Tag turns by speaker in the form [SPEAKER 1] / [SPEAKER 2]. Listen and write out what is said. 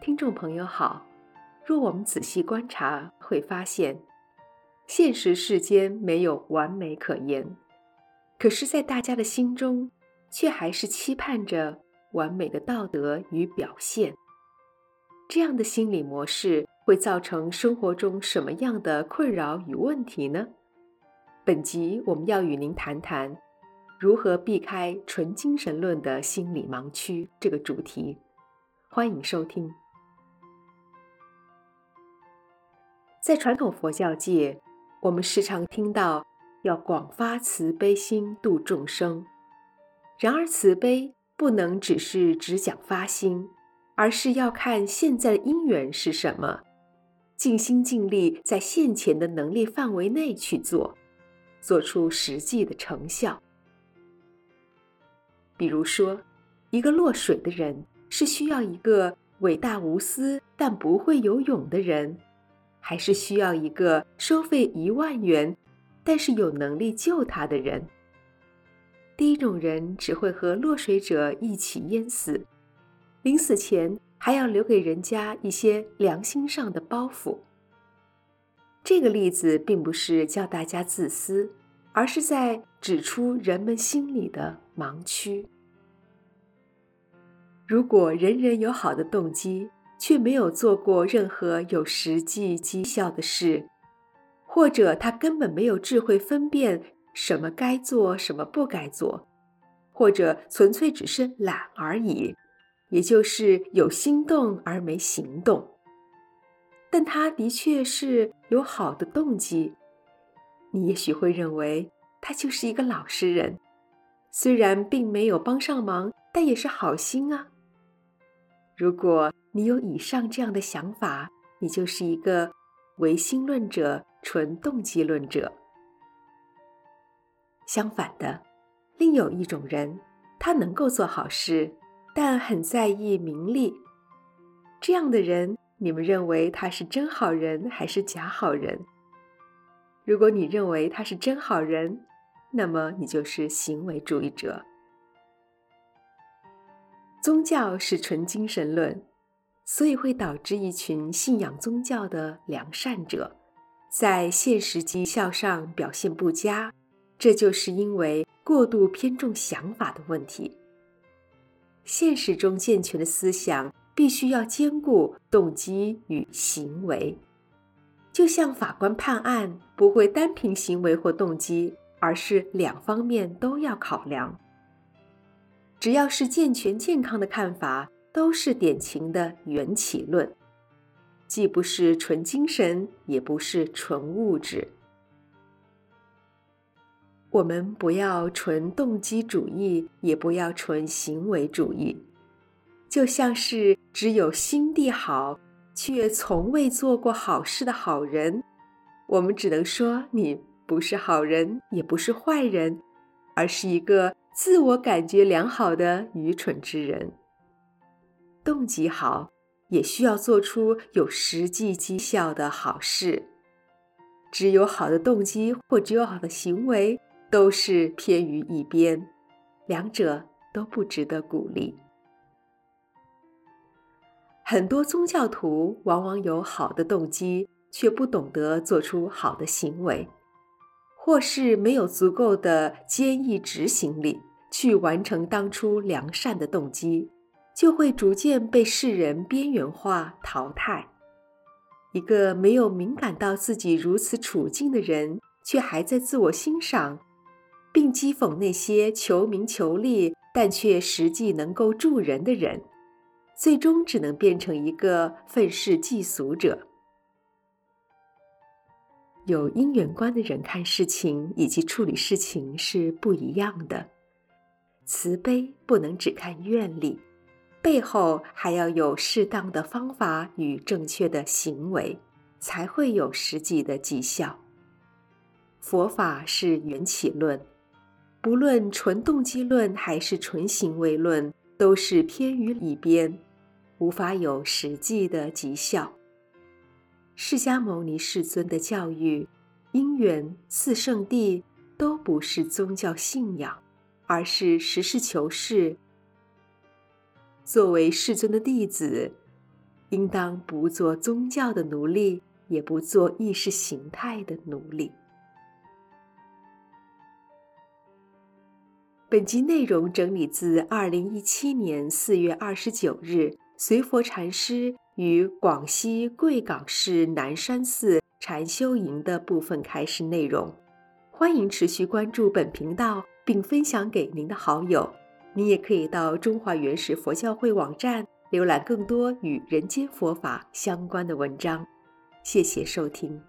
[SPEAKER 1] 听众朋友好。若我们仔细观察，会发现，现实世间没有完美可言，可是，在大家的心中，却还是期盼着完美的道德与表现。这样的心理模式会造成生活中什么样的困扰与问题呢？本集我们要与您谈谈如何避开纯精神论的心理盲区这个主题。欢迎收听。在传统佛教界，我们时常听到要广发慈悲心度众生。然而，慈悲不能只是只讲发心。而是要看现在的因缘是什么，尽心尽力在现前的能力范围内去做，做出实际的成效。比如说，一个落水的人是需要一个伟大无私但不会游泳的人，还是需要一个收费一万元但是有能力救他的人？第一种人只会和落水者一起淹死。临死前还要留给人家一些良心上的包袱。这个例子并不是叫大家自私，而是在指出人们心里的盲区。如果人人有好的动机，却没有做过任何有实际绩效的事，或者他根本没有智慧分辨什么该做，什么不该做，或者纯粹只是懒而已。也就是有心动而没行动，但他的确是有好的动机。你也许会认为他就是一个老实人，虽然并没有帮上忙，但也是好心啊。如果你有以上这样的想法，你就是一个唯心论者、纯动机论者。相反的，另有一种人，他能够做好事。但很在意名利，这样的人，你们认为他是真好人还是假好人？如果你认为他是真好人，那么你就是行为主义者。宗教是纯精神论，所以会导致一群信仰宗教的良善者，在现实绩效上表现不佳，这就是因为过度偏重想法的问题。现实中健全的思想必须要兼顾动机与行为，就像法官判案不会单凭行为或动机，而是两方面都要考量。只要是健全健康的看法，都是典型的缘起论，既不是纯精神，也不是纯物质。我们不要纯动机主义，也不要纯行为主义，就像是只有心地好，却从未做过好事的好人，我们只能说你不是好人，也不是坏人，而是一个自我感觉良好的愚蠢之人。动机好，也需要做出有实际绩效的好事。只有好的动机，或只有好的行为。都是偏于一边，两者都不值得鼓励。很多宗教徒往往有好的动机，却不懂得做出好的行为，或是没有足够的坚毅执行力去完成当初良善的动机，就会逐渐被世人边缘化淘汰。一个没有敏感到自己如此处境的人，却还在自我欣赏。并讥讽那些求名求利但却实际能够助人的人，最终只能变成一个愤世嫉俗者。有因缘观的人看事情以及处理事情是不一样的。慈悲不能只看愿力，背后还要有适当的方法与正确的行为，才会有实际的绩效。佛法是缘起论。不论纯动机论还是纯行为论，都是偏于一边，无法有实际的绩效。释迦牟尼世尊的教育、因缘、四圣地都不是宗教信仰，而是实事求是。作为世尊的弟子，应当不做宗教的奴隶，也不做意识形态的奴隶。本集内容整理自二零一七年四月二十九日随佛禅师于广西贵港市南山寺禅修营的部分开示内容。欢迎持续关注本频道，并分享给您的好友。你也可以到中华原始佛教会网站浏览更多与人间佛法相关的文章。谢谢收听。